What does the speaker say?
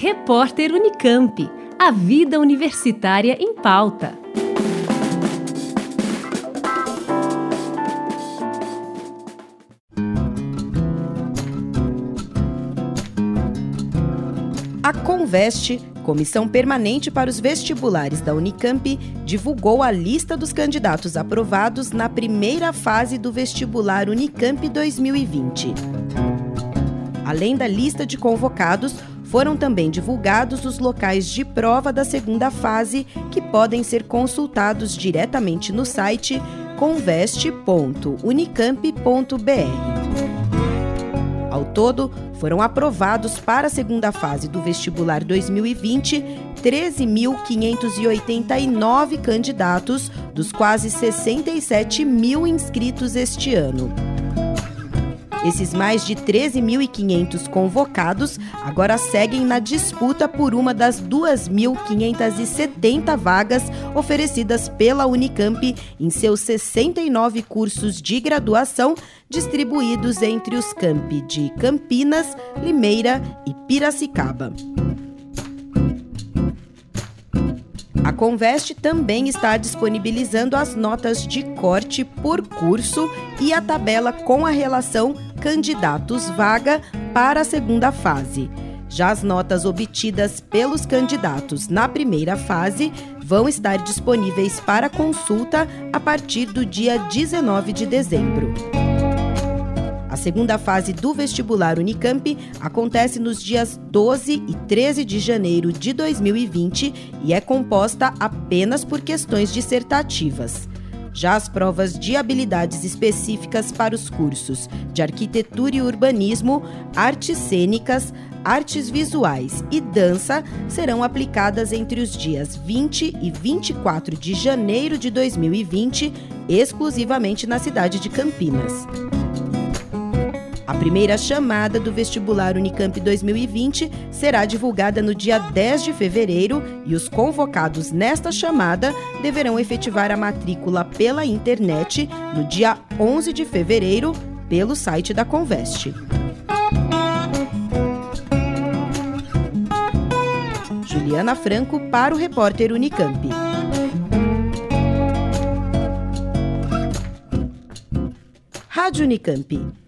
Repórter Unicamp. A vida universitária em pauta. A Conveste, Comissão Permanente para os Vestibulares da Unicamp, divulgou a lista dos candidatos aprovados na primeira fase do vestibular Unicamp 2020. Além da lista de convocados, foram também divulgados os locais de prova da segunda fase, que podem ser consultados diretamente no site conveste.unicamp.br. Ao todo, foram aprovados para a segunda fase do vestibular 2020 13.589 candidatos dos quase 67 mil inscritos este ano. Esses mais de 13.500 convocados agora seguem na disputa por uma das 2.570 vagas oferecidas pela Unicamp em seus 69 cursos de graduação, distribuídos entre os campi de Campinas, Limeira e Piracicaba. A Conveste também está disponibilizando as notas de corte por curso e a tabela com a relação candidatos vaga para a segunda fase. Já as notas obtidas pelos candidatos na primeira fase vão estar disponíveis para consulta a partir do dia 19 de dezembro. A segunda fase do vestibular Unicamp acontece nos dias 12 e 13 de janeiro de 2020 e é composta apenas por questões dissertativas. Já as provas de habilidades específicas para os cursos de arquitetura e urbanismo, artes cênicas, artes visuais e dança serão aplicadas entre os dias 20 e 24 de janeiro de 2020, exclusivamente na cidade de Campinas. A primeira chamada do vestibular Unicamp 2020 será divulgada no dia 10 de fevereiro e os convocados nesta chamada deverão efetivar a matrícula pela internet no dia 11 de fevereiro pelo site da Conveste. Juliana Franco para o repórter Unicamp. Rádio Unicamp.